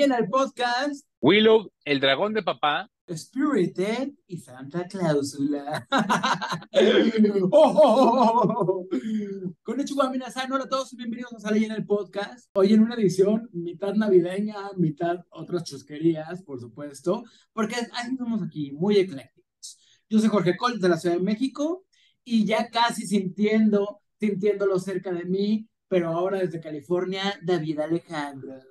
llena el podcast. Willow, el dragón de papá. Spirited y Santa Cláusula. oh, oh, oh, Con hola a todos y bienvenidos a Sala Llena el Podcast. Hoy en una edición mitad navideña, mitad otras chusquerías, por supuesto, porque así somos aquí, muy eclécticos. Yo soy Jorge Col de la Ciudad de México y ya casi sintiendo, sintiéndolo cerca de mí, pero ahora desde California, David Alejandro.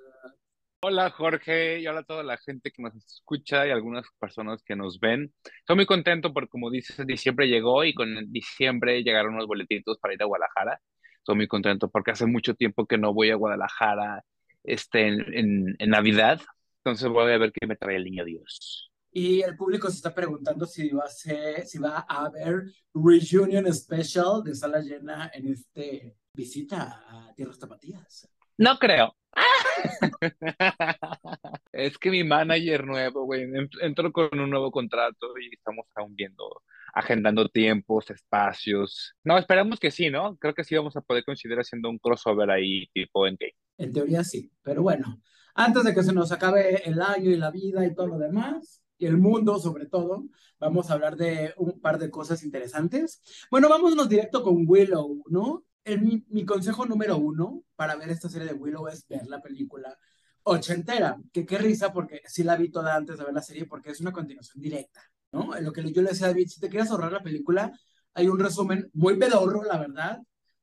Hola Jorge y hola a toda la gente que nos escucha y algunas personas que nos ven. Estoy muy contento porque como dices, diciembre llegó y con diciembre llegaron unos boletitos para ir a Guadalajara. Estoy muy contento porque hace mucho tiempo que no voy a Guadalajara este, en, en, Navidad. Entonces voy a ver qué me trae el niño Dios. Y el público se está preguntando si va a, ser, si va a haber reunion special de sala llena en este visita a Tierras Tapatías. No creo. es que mi manager nuevo, güey, entró con un nuevo contrato y estamos aún viendo, agendando tiempos, espacios. No, esperamos que sí, ¿no? Creo que sí vamos a poder considerar haciendo un crossover ahí tipo en game. En teoría sí, pero bueno, antes de que se nos acabe el año y la vida y todo lo demás, y el mundo sobre todo, vamos a hablar de un par de cosas interesantes. Bueno, vámonos directo con Willow, ¿no? El, mi, consejo número uno para ver esta serie de Willow es ver la película ochentera, que qué risa porque sí la vi toda antes de ver la serie porque es una continuación directa, ¿no? En lo que yo le decía a David, si te quieres ahorrar la película, hay un resumen muy pedorro, la verdad,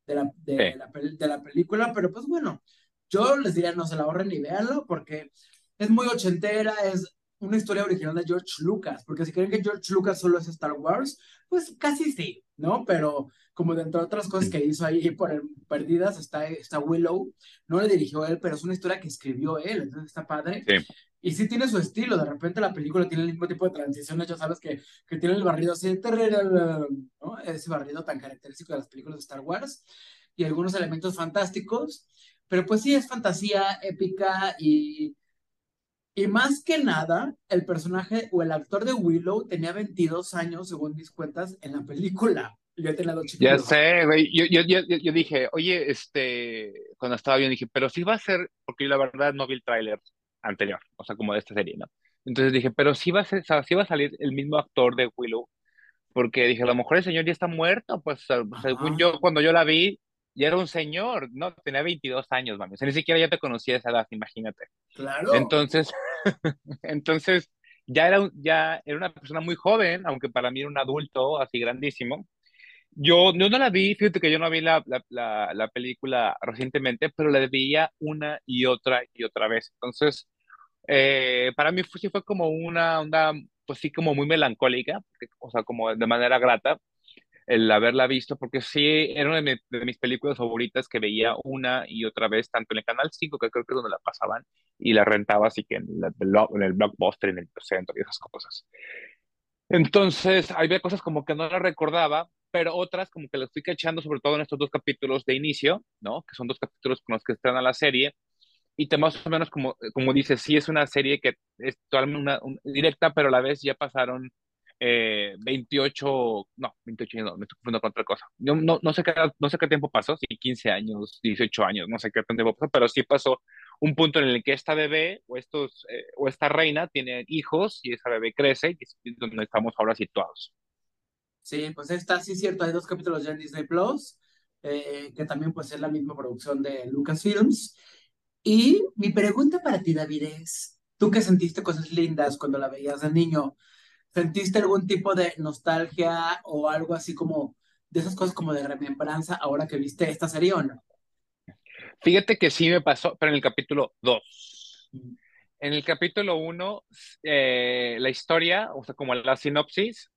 de la, de, la, de la película, pero pues bueno, yo les diría no se la ahorren ni véanlo porque es muy ochentera, es una historia original de George Lucas, porque si creen que George Lucas solo es Star Wars, pues casi sí, ¿no? Pero como dentro de otras cosas que hizo ahí por perdidas está, está Willow, no le dirigió él, pero es una historia que escribió él, entonces está padre. Y sí tiene su estilo, de repente la película tiene el mismo tipo de transiciones, ya sabes que, que tiene el barrido así, ¿no? ese barrido tan característico de las películas de Star Wars, y algunos elementos fantásticos, pero pues sí es fantasía épica y y más que nada, el personaje o el actor de Willow tenía 22 años, según mis cuentas, en la película. Yo tenía dos Ya sé, güey. Yo, yo, yo, yo, dije, oye, este, cuando estaba bien, dije, pero sí va a ser, porque yo la verdad no vi el tráiler anterior, o sea, como de esta serie, ¿no? Entonces dije, pero sí va a ser, sí va a salir el mismo actor de Willow, porque dije, a lo mejor el señor ya está muerto, pues según yo, cuando yo la vi, ya era un señor, ¿no? Tenía 22 años, mami. O sea, ni siquiera ya te conocía esa edad, imagínate. Claro. Entonces, entonces ya era, ya era una persona muy joven, aunque para mí era un adulto así grandísimo. Yo, no la vi, fíjate que yo no vi la, la, la, película recientemente, pero la veía una y otra y otra vez. Entonces, eh, para mí fue, sí fue como una onda, pues sí, como muy melancólica, o sea, como de manera grata, el haberla visto, porque sí, era una de, mis películas favoritas que veía una y otra vez, tanto en el Canal 5, que creo que es donde la pasaban, y la rentaba así que en, en el blockbuster, en el centro y esas cosas. Entonces, había cosas como que no la recordaba, pero otras como que las fui cachando, sobre todo en estos dos capítulos de inicio, ¿no? Que son dos capítulos con los que están a la serie, y te más o menos como, como dices, sí es una serie que es totalmente una, directa, pero a la vez ya pasaron eh, 28, no, 28 no, me estoy confundiendo con otra cosa. no, no, sé qué, no sé qué tiempo pasó, si 15 años, 18 años, no sé qué tiempo pasó, pero sí pasó un punto en el que esta bebé o, estos, eh, o esta reina tiene hijos y esa bebé crece y es donde estamos ahora situados. Sí, pues está, sí, cierto, hay dos capítulos ya en Disney Plus, eh, que también pues es la misma producción de Lucasfilms. Y mi pregunta para ti, David, es, ¿tú que sentiste cosas lindas cuando la veías de niño? ¿Sentiste algún tipo de nostalgia o algo así como de esas cosas como de remembranza ahora que viste esta serie o no? Fíjate que sí me pasó, pero en el capítulo 2. En el capítulo 1, eh, la historia, o sea, como la sinopsis,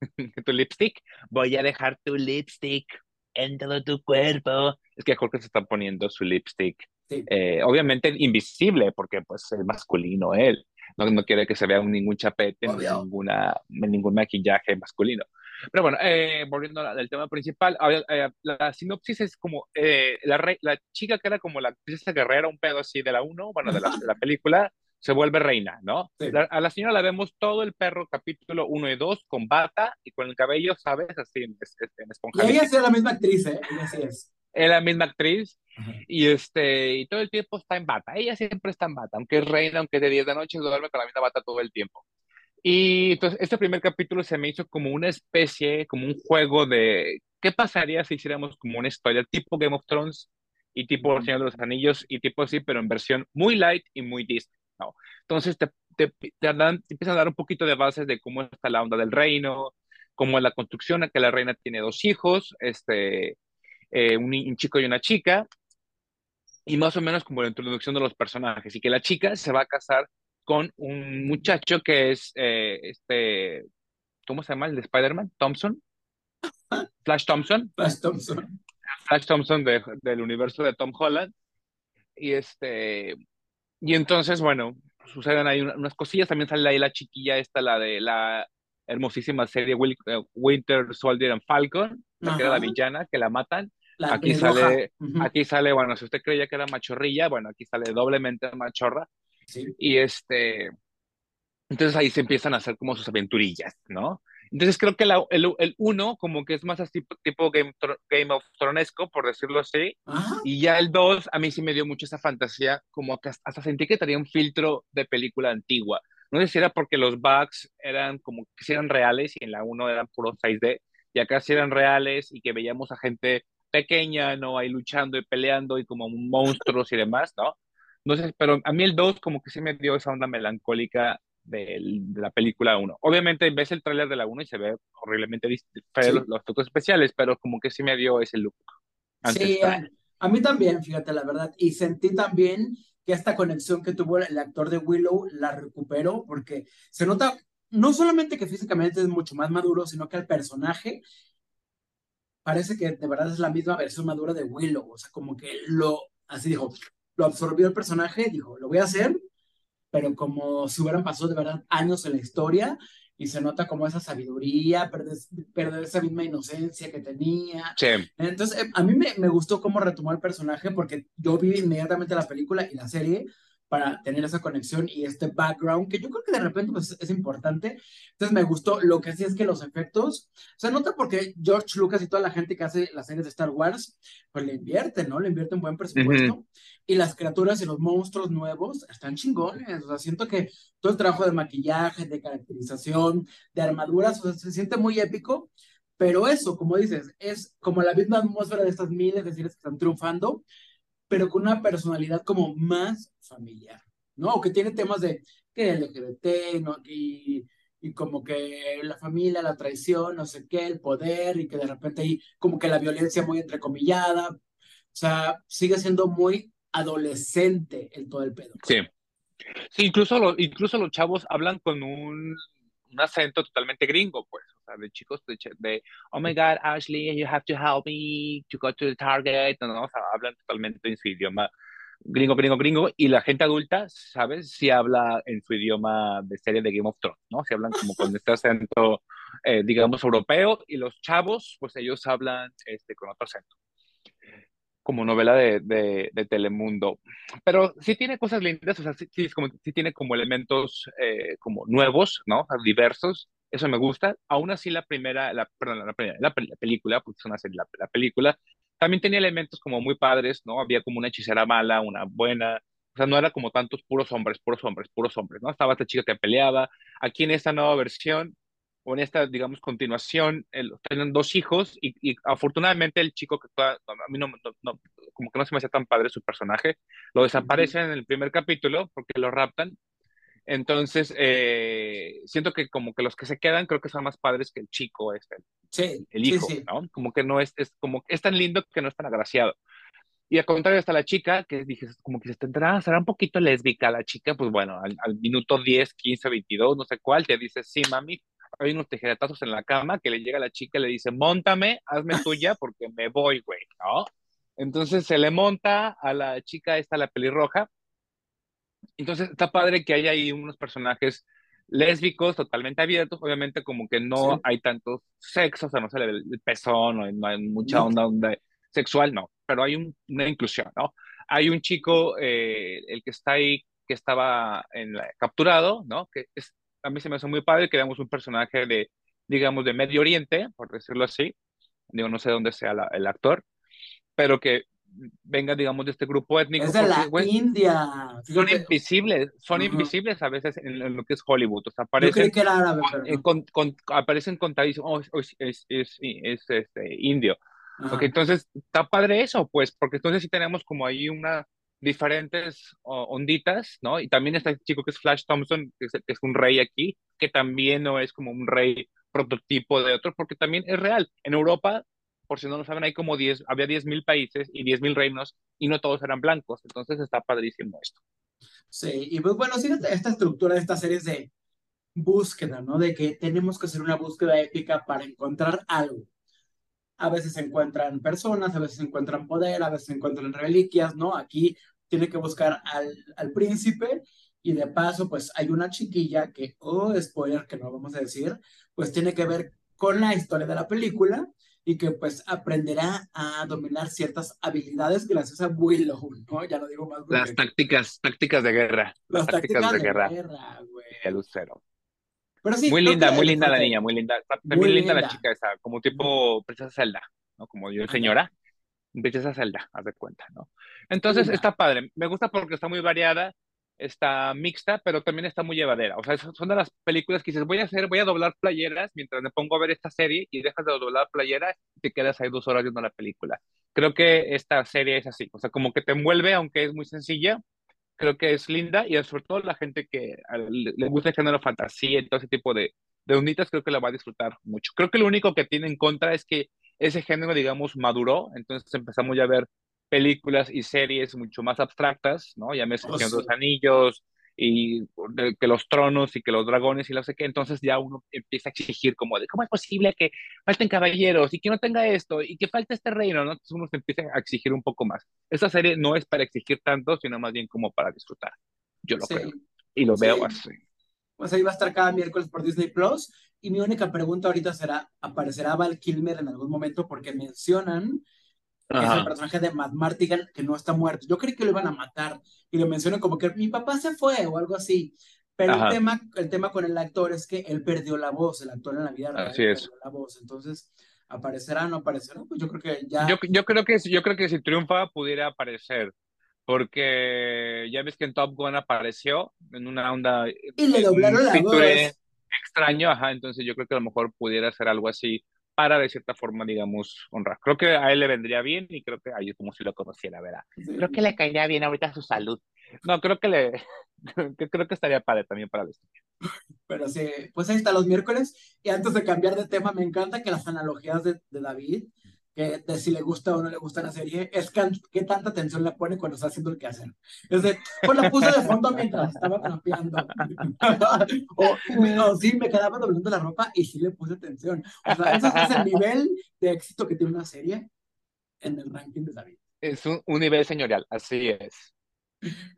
tu lipstick, voy a dejar tu lipstick en todo tu cuerpo. Es que Jorge se está poniendo su lipstick. Eh, obviamente invisible, porque pues es masculino él no, no quiere que se vea ningún chapete, ni ninguna, ningún maquillaje masculino. Pero bueno, eh, volviendo al tema principal, eh, la sinopsis es como eh, la, la chica que era como la princesa guerrera, un pedo así de la 1, bueno, de la, de la, película, se vuelve reina, ¿no? a la señora la vemos todo el perro, capítulo 1 y 2, con bata y con el cabello, ¿sabes? Así en, en esponja. Y ella es la misma actriz, ¿eh? Ella sí es. Es la misma actriz Ajá. y este y todo el tiempo está en bata. Ella siempre está en bata, aunque es reina, aunque es de 10 de noche, duerme con la misma bata todo el tiempo. Y entonces este primer capítulo se me hizo como una especie, como un juego de qué pasaría si hiciéramos como una historia tipo Game of Thrones y tipo El. Señor de los Anillos y tipo así, pero en versión muy light y muy Disney, ¿no? Entonces te, te, te, dan, te empiezan a dar un poquito de bases de cómo está la onda del reino, cómo es la construcción, que la reina tiene dos hijos, este, eh, un, un chico y una chica, y más o menos como la introducción de los personajes, y que la chica se va a casar con un muchacho que es, eh, este, ¿cómo se llama? El de Spider-Man, Thompson, Flash Thompson, Flash Thompson. Flash Thompson de, del universo de Tom Holland, y este, y entonces, bueno, suceden ahí unas cosillas, también sale ahí la chiquilla esta, la de la hermosísima serie Will, uh, Winter Soldier and Falcon, la que era la villana, que la matan, La aquí sale, aquí sale, bueno, si usted creía que era machorrilla, bueno, aquí sale doblemente machorra, Sí. y este, entonces ahí se empiezan a hacer como sus aventurillas, ¿no? Entonces creo que la, el, el uno como que es más así tipo Game, Game of Thronesco, por decirlo así, Ajá. y ya el 2 a mí sí me dio mucho esa fantasía, como que hasta sentí que tenía un filtro de película antigua. No sé si era porque los bugs eran como que sí eran reales y en la 1 eran puro 6D, y acá sí eran reales y que veíamos a gente pequeña, ¿no? Ahí luchando y peleando y como monstruos y demás, ¿no? Sé, pero a mí el 2 como que sí me dio esa onda melancólica de, la película 1. Obviamente ves el tráiler de la 1 y se ve horriblemente feo los, Sí. los toques especiales, pero como que sí me dio ese look Sí, a, a mí también, fíjate, la verdad. Y sentí también que esta conexión que tuvo el actor de Willow la recuperó porque se nota no solamente que físicamente es mucho más maduro, sino que el personaje parece que de verdad es la misma versión madura de Willow. O sea, como que lo, así dijo, lo absorbió el personaje, dijo, lo voy a hacer, pero como si hubieran pasado de verdad años en la historia y se nota como esa sabiduría, perder, perder esa misma inocencia que tenía. Sí. Entonces, eh, a mí me, me, gustó cómo retomó el personaje porque yo vi inmediatamente la película y la serie para tener esa conexión y este background que yo creo que de repente pues, es importante. Entonces me gustó. Lo que sí es que los efectos, se nota porque George Lucas y toda la gente que hace las series de Star Wars, pues le invierten, ¿no? Le invierten buen presupuesto. Uh -huh. Y las criaturas y los monstruos nuevos están chingones. O sea, siento que todo el trabajo de maquillaje, de caracterización, de armaduras, o sea, se siente muy épico. Pero eso, como dices, es como la misma atmósfera de estas miles de series que están triunfando, pero con una personalidad como más familiar, ¿no? O que tiene temas de que LGBT, ¿no? Y, y como que la familia, la traición, no sé qué, el poder, y que de repente hay como que la violencia muy entrecomillada. O sea, sigue siendo muy adolescente el todo el pedo. Sí. Sí, incluso, lo, incluso los chavos hablan con un, un acento totalmente gringo, pues, o sea, de chicos de, de, oh my God, Ashley, you have to help me to go to the target, no, o sea, hablan totalmente en su idioma gringo, gringo, gringo, y la gente adulta, ¿sabes? Si habla en su idioma de serie de Game of Thrones, ¿no? Si hablan como con este acento, eh, digamos, europeo, y los chavos, pues ellos hablan este, con otro acento como novela de, de, de, Telemundo. Pero sí tiene cosas lindas, o sea, sí, sí, como, sí tiene como elementos eh, como nuevos, ¿no? Diversos. Eso me gusta. Aún así, la primera, la, perdón, la, primera, la película, porque es una serie, la, la, película, también tenía elementos como muy padres, ¿no? Había como una hechicera mala, una buena. O sea, no era como tantos puros hombres, puros hombres, puros hombres, ¿no? Estaba esta chica que peleaba. Aquí en esta nueva versión, o en esta, digamos, continuación, el, tienen dos hijos y, y, afortunadamente el chico que a mí no, no, no, como que no se me hacía tan padre su personaje, lo desaparece -huh. en el primer capítulo porque lo raptan. Entonces, eh, siento que como que los que se quedan creo que son más padres que el chico, este, sí, el hijo, sí, sí. ¿no? Como que no es, es, como, es tan lindo que no es tan agraciado. Y al contrario, está la chica, que dije, como que se tendrá, será un poquito lésbica la chica, pues bueno, al, al minuto 10, 15, 22, no sé cuál, te dice, sí, mami, hay unos tijeretazos en la cama que le llega a la chica y le dice, montame, hazme tuya porque me voy, güey, ¿no? Entonces se le monta a la chica esta, la pelirroja. Entonces está padre que haya ahí unos personajes lésbicos totalmente abiertos, obviamente como que no Sí. hay tanto sexo, o sea, no se le ve el pezón, no hay, no hay mucha onda, onda sexual, no, pero hay un, una inclusión, ¿no? Hay un chico, eh, el que está ahí, que estaba en la, capturado, ¿no? Que es, a mí se me hace muy padre que veamos un personaje de, digamos, de Medio Oriente, por decirlo así. Digo, no sé dónde sea la, el actor. pero que venga, digamos, de este grupo étnico. Es de la India. Son invisibles, son invisibles a veces en, lo que es Hollywood. O sea, aparecen, que era árabe, con, con, aparecen contadísimos, oh, es, es, es, es, este, indio. Okay, entonces, está padre eso, pues, porque entonces sí tenemos como ahí una diferentes onditas, ¿no? Y también está el chico que es Flash Thompson, que es, que es un rey aquí, que también no es como un rey prototipo de otro, porque también es real. En Europa por si no lo saben, hay como 10, había 10.000 países y 10.000 reinos y no todos eran blancos, entonces está padrísimo esto. Sí, y pues bueno, sí, esta estructura de estas series de búsqueda, ¿no? De que tenemos que hacer una búsqueda épica para encontrar algo. A veces se encuentran personas, a veces se encuentran poder, a veces se encuentran reliquias, ¿no? Aquí tiene que buscar al, al príncipe y de paso, pues hay una chiquilla que, oh, spoiler que no vamos a decir, pues tiene que ver con la historia de la película y que pues aprenderá a dominar ciertas habilidades gracias a Willow, ¿no? Ya lo digo más. Las tácticas, tácticas de guerra. Las, tácticas, de, guerra. güey. El lucero. Pero sí, muy linda, muy linda la niña, muy linda. Muy, linda, la chica esa, como tipo princesa Zelda, ¿no? Como yo, señora. Princesa Zelda, haz de cuenta, ¿no? Entonces está padre. Me gusta porque está muy variada está mixta, pero también está muy llevadera. O sea, son de las películas que dices, voy a hacer, voy a doblar playeras mientras me pongo a ver esta serie y dejas de doblar playeras y te quedas ahí dos horas viendo la película. Creo que esta serie es así, o sea, como que te envuelve, aunque es muy sencilla, creo que es linda y sobre todo la gente que le gusta el género fantasía y todo ese tipo de, de unitas, creo que la va a disfrutar mucho. Creo que lo único que tiene en contra es que ese género, digamos, maduró, entonces empezamos ya a ver películas y series mucho más abstractas, ¿no? Ya me oh, los anillos y que los tronos y que los dragones y no sé qué, entonces ya uno empieza a exigir como de cómo es posible que falten caballeros y que no tenga esto y que falte este reino, ¿no? Entonces uno se empieza a exigir un poco más. Esta serie no es para exigir tanto, sino más bien como para disfrutar. Yo lo creo. Y lo veo así. Pues ahí va a estar cada miércoles por Disney Plus. Y mi única pregunta ahorita será, ¿aparecerá Val Kilmer en algún momento? Porque mencionan es el personaje de Matt Martigan que no está muerto. Yo creí que lo iban a matar y lo mencionan como que mi papá se fue o algo así. Pero el tema, el tema con el actor es que él perdió la voz, el actor en la vida real así es. la voz. Entonces, ¿aparecerá o no aparecerá? Pues yo creo que ya. Yo, yo, creo que, yo creo que si triunfa pudiera aparecer. Porque ya ves que en Top Gun apareció en una onda. Y le doblaron la voz. Extraño, ajá. Entonces yo creo que a lo mejor pudiera ser algo así para de cierta forma, digamos, honrar. Creo que a él le vendría bien y creo que es como si lo conociera, ¿verdad? Creo que le caería bien ahorita su salud. No, creo que le, creo que estaría padre también para el estudio. Pero sí, pues ahí está los miércoles. Y antes de cambiar de tema, me encanta que las analogías de, de David que de si le gusta o no le gusta la serie, es que, qué tanta atención le pone cuando está haciendo el que hacen. Es de, pues la puse de fondo mientras estaba trapeando. o, sí, me quedaba doblando la ropa y sí le puse atención. O sea, ese es el nivel de éxito que tiene una serie en el ranking de David. Es un, un nivel señorial, así es.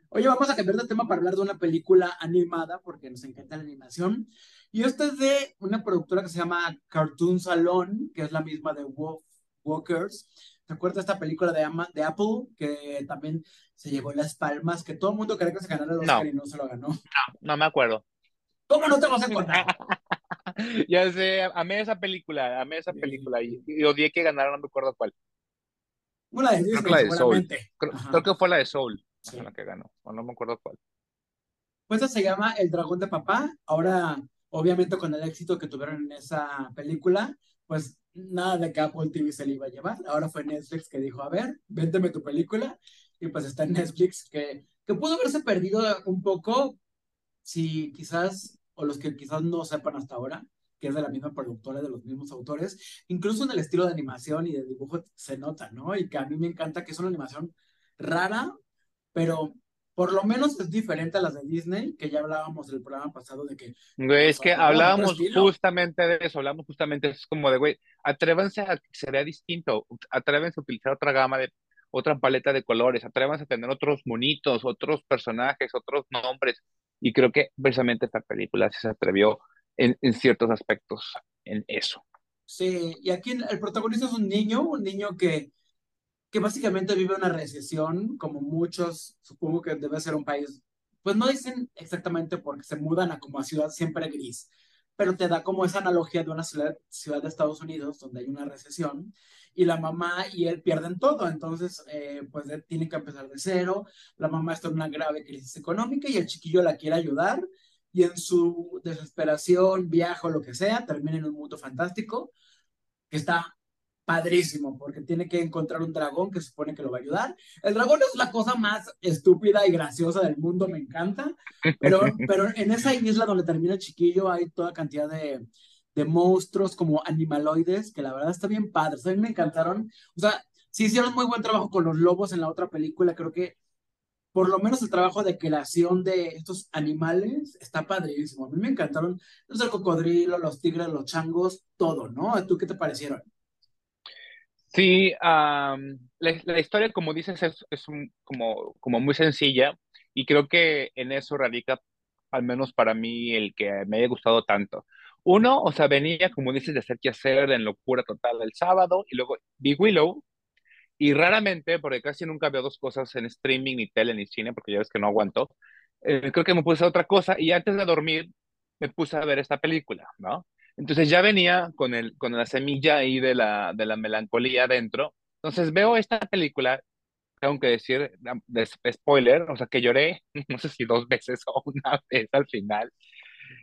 Oye, vamos a cambiar de tema para hablar de una película animada, porque nos encanta la animación. Y esta es de una productora que se llama Cartoon Salon, que es la misma de Wolf Walkers. ¿Te acuerdas de esta película de, de Apple que también se llevó las palmas? Que todo el mundo quería que se ganara el Oscar y no se lo ganó. No, no me acuerdo. ¿Cómo no te vas a acordar? ya sé, amé esa película, amé esa película y, odié que ganara, no me acuerdo cuál. Una de Disney, creo que la de Soul. Creo, que fue la de Soul, la que ganó, o no me acuerdo cuál. Pues se llama El Dragón de Papá. Ahora, obviamente, con el éxito que tuvieron en esa película, pues nada de que Apple TV se le iba a llevar. Ahora fue Netflix que dijo, a ver, vénteme tu película. Y pues está en Netflix que, que pudo haberse perdido un poco si quizás, o los que quizás no sepan hasta ahora, que es de la misma productora, de los mismos autores, incluso en el estilo de animación y de dibujo se nota, ¿no? Y que a mí me encanta que es una animación rara, pero por lo menos es diferente a las de Disney, que ya hablábamos del programa pasado de que... Güey, es que hablábamos justamente de eso, hablamos justamente, es como de, güey, atrévanse a que se vea distinto, atrévanse a utilizar otra gama de, otra paleta de colores, atrévanse a tener otros monitos, otros personajes, otros nombres, y creo que precisamente esta película se atrevió en, en ciertos aspectos en eso. Sí, y aquí el protagonista es un niño, un niño que que básicamente vive una recesión, como muchos, supongo que debe ser un país, pues no dicen exactamente porque se mudan a como a ciudad siempre gris, pero te da como esa analogía de una ciudad, ciudad de Estados Unidos donde hay una recesión y la mamá y él pierden todo, entonces eh, pues tienen que empezar de cero, la mamá está en una grave crisis económica y el chiquillo la quiere ayudar y en su desesperación, viaje o lo que sea, termina en un mundo fantástico que está padrísimo, porque tiene que encontrar un dragón que supone que lo va a ayudar. El dragón es la cosa más estúpida y graciosa del mundo, me encanta, pero, pero en esa isla donde termina el chiquillo hay toda cantidad de, de monstruos como animaloides, que la verdad está bien padre. A mí me encantaron. O sea, sí hicieron muy buen trabajo con los lobos en la otra película. Creo que por lo menos el trabajo de creación de estos animales está padrísimo. A mí me encantaron los el cocodrilo, los tigres, los changos, todo, ¿no? ¿A ¿Tú qué te parecieron? Sí, la, historia, como dices, es, como muy sencilla y creo que en eso radica, al menos para mí, el que me haya gustado tanto. Uno, o sea, venía, como dices, de hacer que hacer en locura total el sábado y luego Big Willow. Y raramente, porque casi nunca veo dos cosas en streaming, ni tele, ni cine, porque ya ves que no aguanto, eh, creo que me puse a otra cosa y antes de dormir me puse a ver esta película, ¿no? Entonces ya venía con, el, con la semilla ahí de la, de la melancolía dentro. Entonces veo esta película, tengo que decir, de spoiler, o sea, que lloré, no sé si dos veces o una vez al final.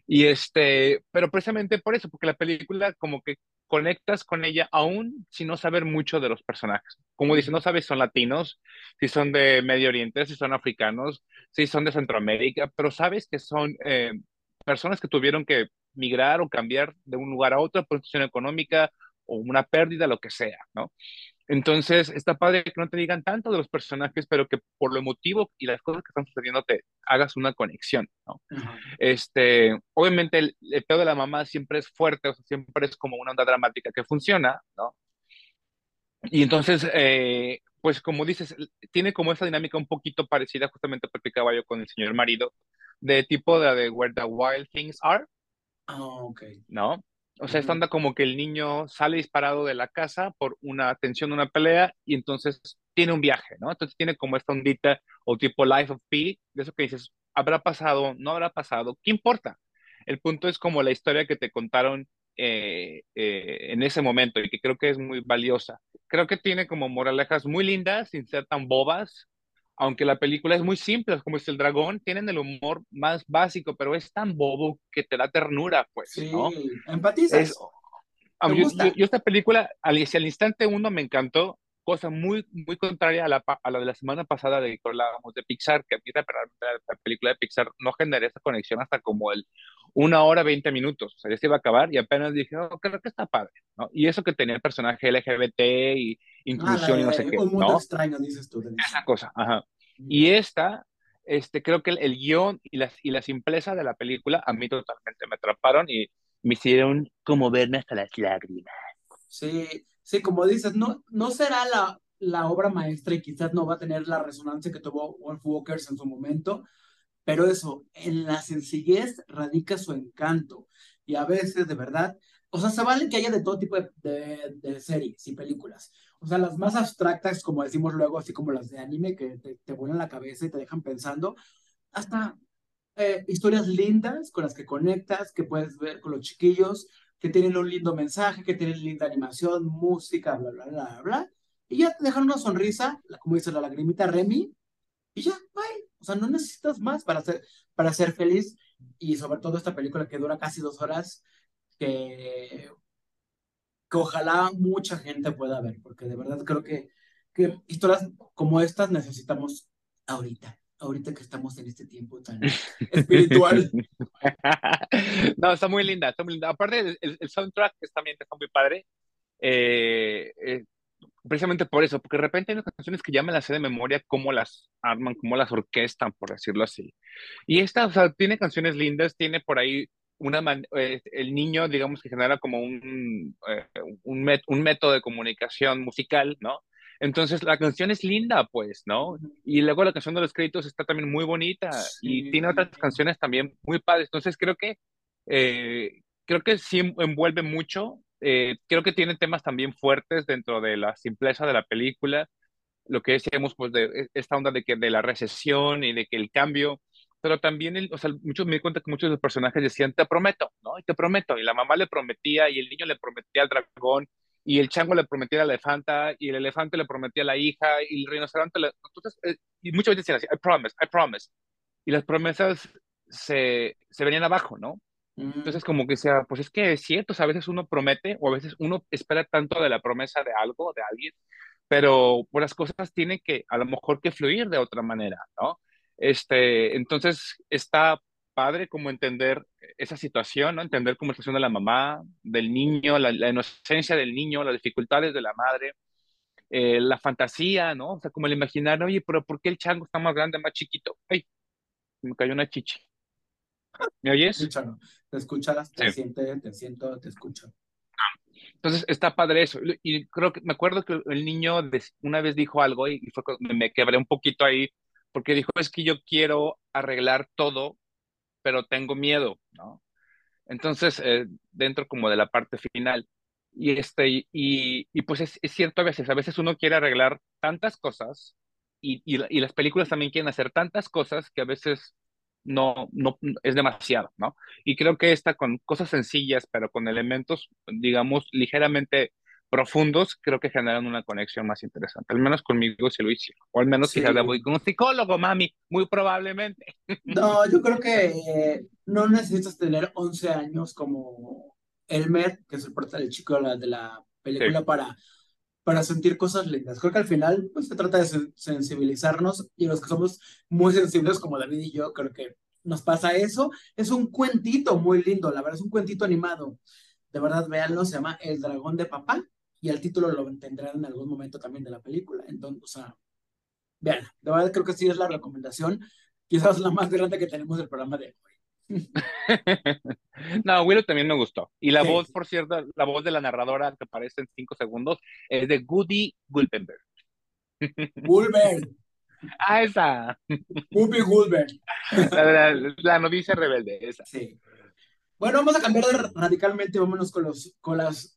Y este, pero precisamente por eso, porque la película como que conectas con ella aún sin no saber mucho de los personajes. Como dice, no sabes si son latinos, si son de Medio Oriente, si son africanos, si son de Centroamérica, pero sabes que son eh, personas que tuvieron que migrar o cambiar de un lugar a otro por situación económica o una pérdida, lo que sea, ¿no? Entonces, está padre que no te digan tanto de los personajes, pero que por lo emotivo y las cosas que están sucediendo te hagas una conexión, ¿no? Este, obviamente el, el pedo de la mamá siempre es fuerte, o sea, siempre es como una onda dramática que funciona, ¿no? Y entonces, eh, pues como dices, tiene como esa dinámica un poquito parecida, justamente platicaba yo con el señor marido, de tipo de, de Where the Wild Things Are. Ah, ok. ¿No? O sea, esta onda como que el niño sale disparado de la casa por una tensión, una pelea, y entonces tiene un viaje, ¿no? Entonces tiene como esta ondita o tipo Life of Pi, de eso que dices, ¿habrá pasado? ¿No habrá pasado? ¿Qué importa? El punto es como la historia que te contaron eh, eh, en ese momento y que creo que es muy valiosa. Creo que tiene como moralejas muy lindas, sin ser tan bobas, aunque la película es muy simple, como es el dragón, tienen el humor más básico, pero es tan bobo que te da ternura, pues, sí, ¿no? empatizas. yo, esta película, al, al instante uno me encantó, cosa muy, muy contraria a la, a la de la semana pasada de que hablábamos de Pixar, que a mí la, la, película de Pixar no generé esa conexión hasta como el una hora, veinte minutos, o sea, ya se iba a acabar y apenas dije, oh, creo que está padre, ¿no? Y eso que tenía el personaje LGBT y inclusión y no sé qué, Un mundo extraño, dices tú. Esa cosa, ajá. Y esta, este, creo que el, el, guion y la, y la simpleza de la película a mí totalmente me atraparon y me hicieron como verme hasta las lágrimas. Sí, sí, como dices, no, no será la, la obra maestra y quizás no va a tener la resonancia que tuvo Wolf Walkers en su momento, pero eso, en la sencillez radica su encanto. Y a veces, de verdad, o sea, se vale que haya de todo tipo de, de, series y películas. O sea, las más abstractas, como decimos luego, así como las de anime, que te, te vuelan la cabeza y te dejan pensando, hasta eh, historias lindas con las que conectas, que puedes ver con los chiquillos, que tienen un lindo mensaje, que tienen linda animación, música, bla, bla, bla, bla. Y ya te dejan una sonrisa, como dice la lagrimita Remy, y ya, bye. O sea, no necesitas más para ser, para ser feliz. Y sobre todo esta película que dura casi dos horas, que, que ojalá mucha gente pueda ver, porque de verdad creo que, que historias como estas necesitamos ahorita ahorita que estamos en este tiempo tan espiritual. no, está muy linda, está muy linda. Aparte, el, el soundtrack también está muy padre. Eh, eh, precisamente por eso, porque de repente hay unas canciones que ya me las sé de memoria, cómo las arman, cómo las orquestan, por decirlo así. Y esta, o sea, tiene canciones lindas, tiene por ahí una eh, el niño, digamos que genera como un, eh, un, un, método de comunicación musical, ¿no? Entonces la canción es linda, pues, ¿no? Y luego la canción de los créditos está también muy bonita y tiene otras canciones también muy padres. Entonces creo que, eh, creo que sí envuelve mucho eh, creo que tiene temas también fuertes dentro de la simpleza de la película, lo que decíamos, pues, de e, esta onda de que de la recesión y de que el cambio pero también, el, o sea, muchos me di cuenta que muchos de los personajes decían, te prometo, ¿no? Y te prometo, y la mamá le prometía, y el niño le prometía al dragón, y el chango le prometía a la elefanta, y el elefante le prometía a la hija, y el rinoceronte le... Entonces, eh, y muchas veces decían así, I promise, I promise. Y las promesas se, se venían abajo, ¿no? Entonces, Mm, como que sea, pues es que es cierto, o sea, a veces uno promete o a veces uno espera tanto de la promesa de algo, de alguien, pero pues las cosas tienen que, a lo mejor, que fluir de otra manera, ¿no? Este, entonces, está padre como entender esa situación, ¿no? Entender cómo es la situación de la mamá, del niño, la, la inocencia del niño, las dificultades de la madre, eh, la fantasía, ¿no? O sea, como el imaginar, oye, pero ¿por qué el chango está más grande, más chiquito? Ay, me cayó una chichi. ¿Me oyes? escúchalo. Te escuchas, Sí. te siente, te siento, te escucho. Entonces está padre eso. Y creo que me acuerdo que el niño una vez dijo algo y fue me quebré un poquito ahí porque dijo, es que yo quiero arreglar todo, pero tengo miedo, ¿no? Entonces, eh, dentro como de la parte final. Y, este, y, y pues es, cierto a veces, a veces uno quiere arreglar tantas cosas y, y las películas también quieren hacer tantas cosas que a veces no, no es demasiado, ¿no? Y creo que esta con cosas sencillas, pero con elementos, digamos, ligeramente profundos, creo que generan una conexión más interesante. Al menos conmigo sí lo hicieron. O al menos Sí. debo ir con un psicólogo, mami, muy probablemente. No, yo creo que eh, no necesitas tener 11 años como Elmer, que es el prota del chico de la, de la Sí. película, para, para sentir cosas lindas. Creo que al final pues, se trata de sen- sensibilizarnos y los que somos muy sensibles como David y yo, creo que nos pasa eso. Es un cuentito muy lindo, la verdad, es un cuentito animado. De verdad, véanlo, se llama El dragón de papá y el título lo tendrán en algún momento también de la película. Entonces, o sea, vean, de verdad creo que sí es la recomendación, quizás la más grande que tenemos del programa de hoy. No, Willow también me gustó. Y la Sí, voz, por cierto, la voz de la narradora que aparece en cinco segundos es de Goody Gulpenberg. Gulbert, Ah, esa. Whoopi Goldberg. La, la, la novicia rebelde, esa. Sí. Bueno, vamos a cambiar radicalmente, vámonos con, los, con las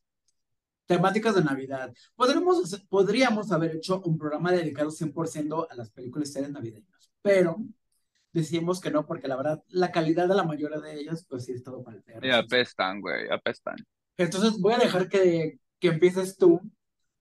temáticas de Navidad. Podríamos, hacer- podríamos haber hecho un programa dedicado 100% a las películas y series navideñas, pero decimos que no, porque la verdad, la calidad de la mayoría de ellas, pues sí, es todo para el perro. Y apestan, güey, apestan. Entonces voy a dejar que, que empieces tú,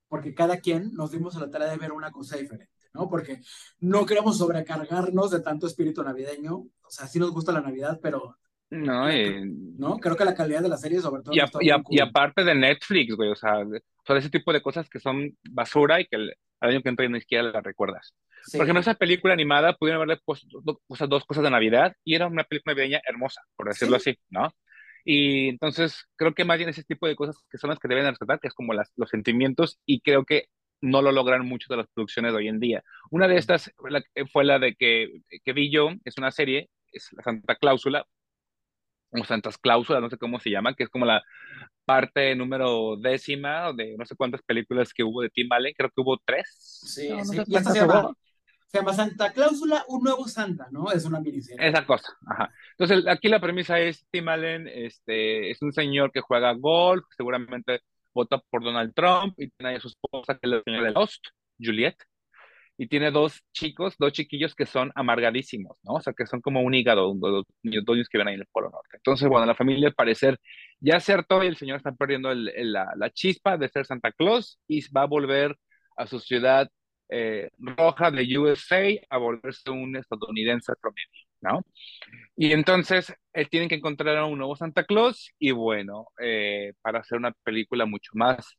porque cada quien nos dimos a la tarea de ver una cosa diferente, ¿no? Porque no queremos sobrecargarnos de tanto espíritu navideño. O sea, sí nos gusta la Navidad, pero, No, la- y, ¿no? Creo que la calidad de la serie, sobre todo, y, a- y a- bien y cool. aparte de Netflix, güey, o sea, sea, ese tipo de cosas que son basura y que el, al año que entra ni siquiera las recuerdas. Por ejemplo, Sí, esa película animada pudieron haberle puesto cosas, dos cosas de Navidad y era una película navideña hermosa, por decirlo sí, así, ¿no? Y entonces creo que más bien ese tipo de cosas que son las que deben rescatar, que es como las, los sentimientos, y creo que no lo logran muchas de las producciones de hoy en día. Una de estas fue la, fue la de que, que vi yo, es una serie, es la Santa Cláusula, o Santas Cláusulas, no sé cómo se llama, que es como la parte número décima de no sé cuántas películas que hubo de Tim Allen, creo que hubo tres, sí, no, no sí. sé Y esta se llama, hubo, se llama Santa Cláusula, un nuevo Santa, ¿no? Es una miniserie. esa cosa, ajá. Entonces aquí la premisa es Tim Allen, este, es un señor que juega golf, seguramente vota por Donald Trump y tiene a su esposa que es la señora de Lost, Juliet, y tiene dos chicos, dos chiquillos que son amargadísimos, ¿no? O sea, que son como un hígado, dos, niños, que ven ahí en el Polo Norte. Entonces, bueno, la familia al parecer ya acertó y el señor está perdiendo el- la, la chispa de ser Santa Claus y va a volver a su ciudad eh, roja de USA a volverse un estadounidense promedio, ¿no? Y entonces él tiene que encontrar a un nuevo Santa Claus y bueno, eh, para hacer una película mucho más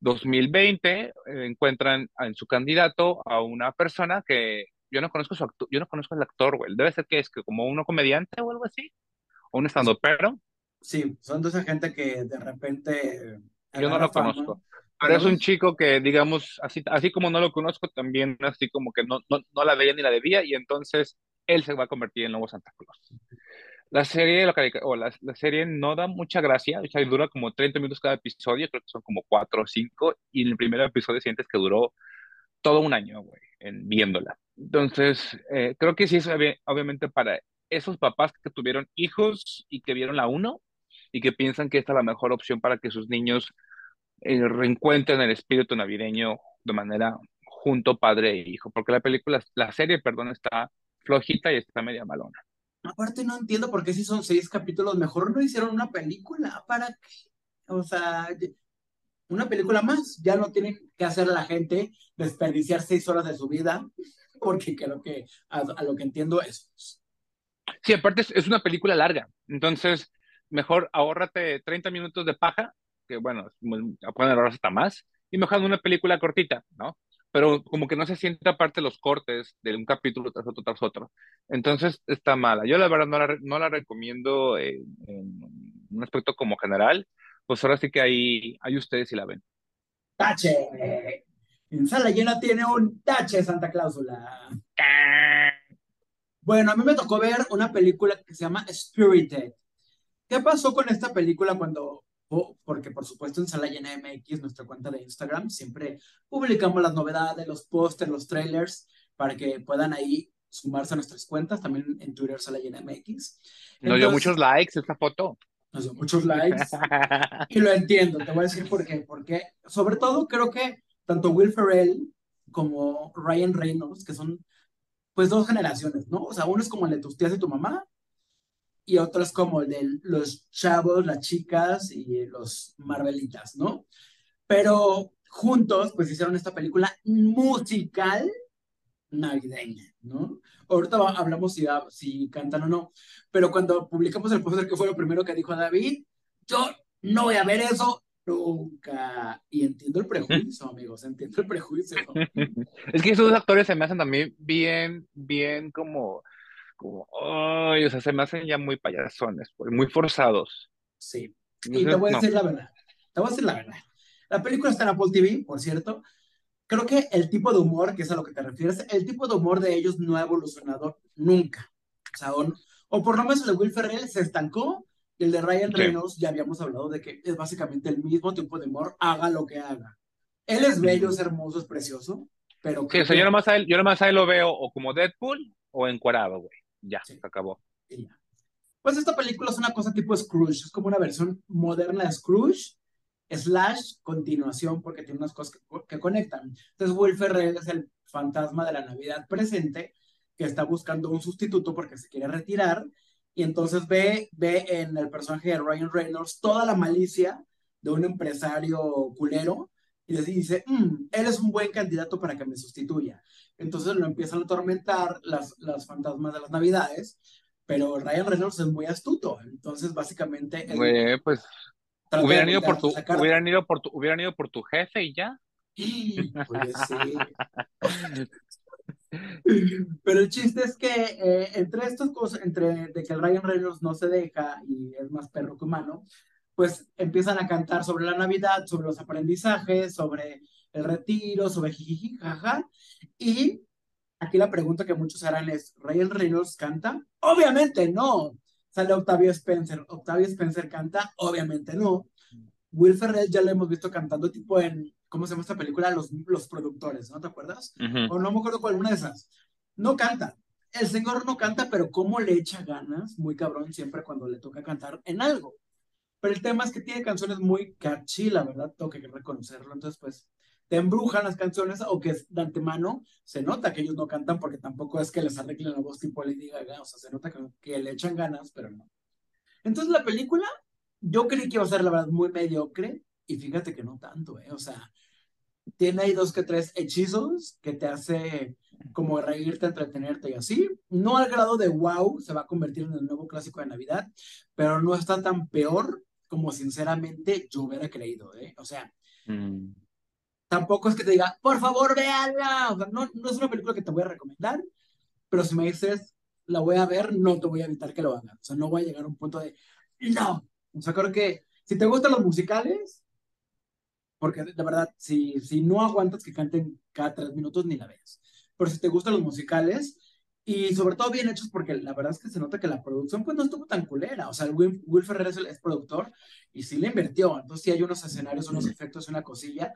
2020, eh, encuentran en su candidato a una persona que yo no conozco su actu- yo no conozco al actor, güey. Debe ser que es que como uno comediante o algo así, o un estandopero, Sí, son de esa gente que de repente eh, yo no lo fama, conozco. Pero pero es un chico que, digamos, así, así como no lo conozco, también así como que no, no, no la veía ni la debía, y entonces él se va a convertir en el nuevo Santa Claus. La serie, la, o la, la serie no da mucha gracia, o sea, dura como 30 minutos cada episodio, creo que son como 4 o 5, y en el primer episodio sientes que duró todo un año, güey, en viéndola. Entonces, eh, creo que sí es obvi- obviamente para esos papás que tuvieron hijos y que vieron la uno y que piensan que esta es la mejor opción para que sus niños eh, reencuentren el espíritu navideño de manera junto padre e hijo, porque la película, la serie, perdón, está flojita y está media malona. Aparte no entiendo por qué si son seis capítulos, mejor no hicieron una película, ¿para qué? O sea, una película más, ya no tienen que hacer la gente desperdiciar seis horas de su vida, porque creo que a, lo que entiendo es... Sí, aparte es, una película larga, entonces mejor ahórrate 30 minutos de paja, que bueno, pueden ahorrar hasta más, y mejor una película cortita, ¿no? Pero como que no se siente aparte los cortes de un capítulo tras otro tras otro. Entonces está mala. Yo la verdad no la, no la recomiendo en, un aspecto como general. Pues ahora sí que ahí, hay ustedes si la ven. ¡Tache! En sala llena tiene un tache Santa Cláusula. Bueno, a mí me tocó ver una película que se llama Spirited. ¿Qué pasó con esta película cuando porque por supuesto en Sala Llena MX, nuestra cuenta de Instagram, siempre publicamos las novedades, los pósters, los trailers, para que puedan ahí sumarse a nuestras cuentas, también en Twitter Sala Llena MX. Nos dio muchos likes esta foto. Nos dio muchos likes. y lo entiendo, te voy a decir por qué. Porque sobre todo creo que tanto Will Ferrell como Ryan Reynolds, que son pues dos generaciones, ¿no? O sea, uno es como el de tus tías y tu mamá, y otros como el de los chavos, las chicas y los Marvelitas, ¿no? Pero juntos, pues hicieron esta película musical navideña, ¿no? Ahorita hablamos si, si cantan o no, pero cuando publicamos el póster, que fue lo primero que dijo David, yo no voy a ver eso nunca. Y entiendo el prejuicio, amigos, entiendo el prejuicio. Es que esos actores se me hacen también bien, bien como como, ay, o sea, se me hacen ya muy payasones, muy forzados. Sí, y te voy a decir la verdad, te voy a decir la verdad. La película está en Apple TV, por cierto. Creo que el tipo de humor, que es a lo que te refieres, el tipo de humor de ellos no ha evolucionado nunca. O sea, o, por lo menos el de Will Ferrell se estancó y el de Ryan Reynolds ya habíamos hablado de que es básicamente el mismo tipo de humor, haga lo que haga. Él es bello, es hermoso, es precioso, pero... Sí, o sea, yo nomás a él, yo nomás a él lo veo o como Deadpool o encuadrado, güey ya, se acabó. Pues esta película es una cosa tipo Scrooge, es como una versión moderna de Scrooge, slash continuación, porque tiene unas cosas que, conectan. Entonces, Will Ferrell es el fantasma de la Navidad presente, que está buscando un sustituto porque se quiere retirar, y entonces ve, ve en el personaje de Ryan Reynolds toda la malicia de un empresario culero, y dice, mm, él es un buen candidato para que me sustituya. Entonces lo empiezan a atormentar las, las fantasmas de las navidades, pero Ryan Reynolds es muy astuto, entonces básicamente... pues hubieran ido, por tu, hubieran, ido por tu, hubieran ido por tu jefe y ya. Pues sí. Pero el chiste es que eh, entre estas cosas, entre de que el Ryan Reynolds no se deja y es más perro que humano, pues empiezan a cantar sobre la Navidad, sobre los aprendizajes, sobre el retiro, sobre jiji, jaja. Y aquí la pregunta que muchos harán es, ¿Ryan Reynolds canta? Obviamente no. Sale Octavio Spencer. ¿Octavio Spencer canta? Obviamente no. Will Ferrell ya lo hemos visto cantando tipo en, ¿cómo se llama esta película? Los, los productores, ¿no te acuerdas? O no me acuerdo cuál, una de esas. No canta. El señor no canta, pero cómo le echa ganas, muy cabrón, siempre cuando le toca cantar en algo. Pero el tema es que tiene canciones muy catchy, la verdad, tengo que reconocerlo. Entonces, pues, te embrujan las canciones o que de antemano se nota que ellos no cantan porque tampoco es que les arreglen la voz tipo Lady Gaga, o sea, se nota que, que le echan ganas, pero no. Entonces la película, yo creí que iba a ser la verdad muy mediocre y fíjate que no tanto, ¿eh? O sea, tiene ahí dos que tres hechizos que te hace como reírte, entretenerte y así. No al grado de wow, se va a convertir en el nuevo clásico de Navidad, pero no está tan peor como sinceramente yo hubiera creído, ¿eh? O sea, mm tampoco es que te diga, por favor, véanla. O sea, no, no es una película que te voy a recomendar, pero si me dices, la voy a ver, no te voy a evitar que lo hagas. O sea, no voy a llegar a un punto de, no. O sea, creo que si te gustan los musicales, porque de verdad, si, si no aguantas que canten cada tres minutos, ni la veas. Pero si te gustan los musicales, y sobre todo bien hechos porque la verdad es que se nota que la producción pues no estuvo tan culera, o sea, Will, Will Ferrer es, es, productor y sí le invirtió, entonces sí hay unos escenarios, unos efectos, una cosilla,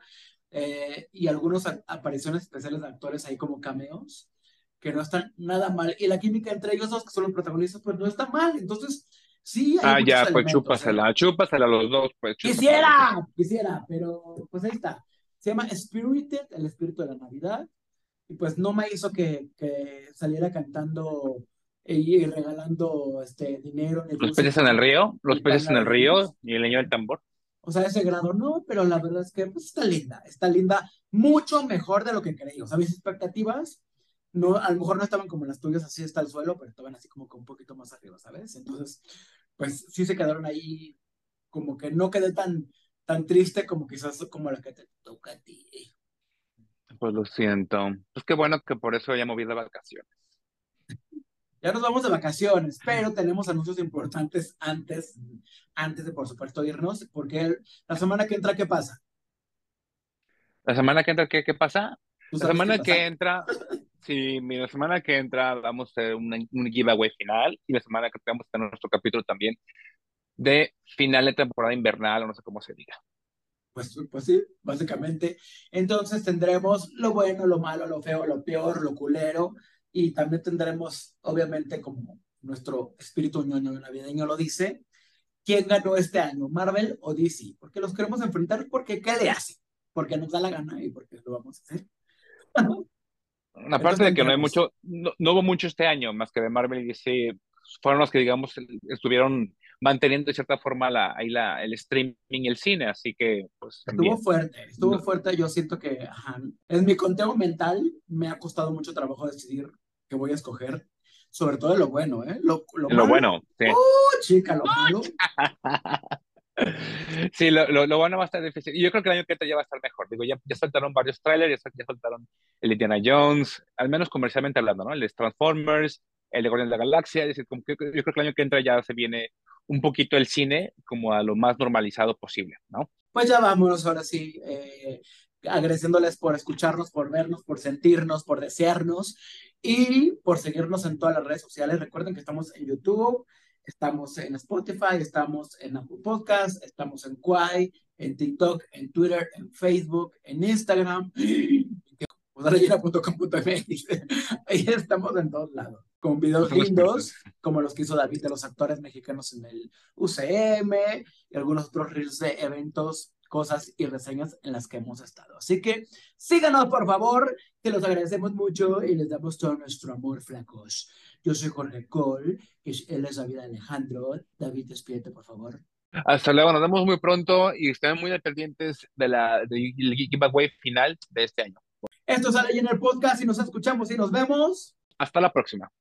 eh, y algunas apariciones especiales de actores ahí como cameos, que no están nada mal. Y la química entre ellos dos, que son los protagonistas, pues no está mal. Entonces, sí. Hay ah, ya, pues chúpasela, chúpasela a los dos. Pues, quisiera, quisiera, pero pues ahí está. Se llama Spirited, el espíritu de la Navidad. Y pues no me hizo que, que saliera cantando y regalando este dinero. Los peces en el río, los peces en el río y el niño del tambor. O sea, ese grado no, pero la verdad es que pues, está linda, está linda, mucho mejor de lo que creí. O sea, mis expectativas, no, a lo mejor no estaban como las tuyas, así está el suelo, pero estaban así como que un poquito más arriba, ¿sabes? Entonces, pues sí se quedaron ahí, como que no quedé tan, tan triste como quizás como la que te toca a ti. Pues lo siento. Pues qué bueno que por eso ya moví de vacaciones. Ya nos vamos de vacaciones, pero tenemos anuncios importantes antes, antes de, por supuesto, irnos, porque la semana que entra, ¿qué pasa? La semana que entra, ¿qué, qué pasa? La semana que entra, sí, la semana que entra vamos a hacer un, un giveaway final y la semana que vamos a tener nuestro capítulo también de final de temporada invernal o no sé cómo se diga. Pues, pues sí, básicamente. Entonces tendremos lo bueno, lo malo, lo feo, lo peor, lo culero y también tendremos, obviamente, como nuestro espíritu ñoño navideño lo dice, ¿quién ganó este año, Marvel o DC? Porque los queremos enfrentar porque ¿qué le hace? Porque nos da la gana y porque lo vamos a hacer. Aparte de que no hay mucho, no, hubo mucho este año, más que de Marvel y DC, fueron los que, digamos, estuvieron manteniendo de cierta forma la, ahí la, el streaming y el cine, así que pues... Estuvo fuerte, estuvo fuerte, yo siento que ajá, en mi conteo mental me ha costado mucho trabajo decidir que voy a escoger, sobre todo lo bueno, ¿eh? Lo, lo, bueno, sí. ¡Uh, chica, lo malo! Sí, lo, lo, bueno va a estar difícil. Y yo creo que el año que entra ya va a estar mejor. Digo, ya, ya saltaron varios trailers, ya, ya saltaron el Indiana Jones, al menos comercialmente hablando, ¿no? El de Transformers, el de Guardianes de la Galaxia. Es decir, yo creo que el año que entra ya se viene un poquito el cine como a lo más normalizado posible, ¿no? Pues ya vámonos ahora sí. Eh, agradeciéndoles por escucharnos, por vernos, por sentirnos, por desearnos y por seguirnos en todas las redes sociales. Recuerden que estamos en YouTube, estamos en Spotify, estamos en Apple Podcast, estamos en Quai, en TikTok, en Twitter, en Facebook, en Instagram. Ahí estamos en todos lados, con videos lindos, como los que hizo David de los actores mexicanos en el UCM y algunos otros reels de eventos cosas y reseñas en las que hemos estado. Así que síganos, por favor, que los agradecemos mucho y les damos todo nuestro amor, flacos. Yo soy Jorge Cole, él es David Alejandro. David, despídete, por favor. Hasta luego, nos vemos muy pronto y estén muy pendientes de la del giveaway final de este año. Esto sale en el podcast y nos escuchamos y nos vemos. Hasta la próxima.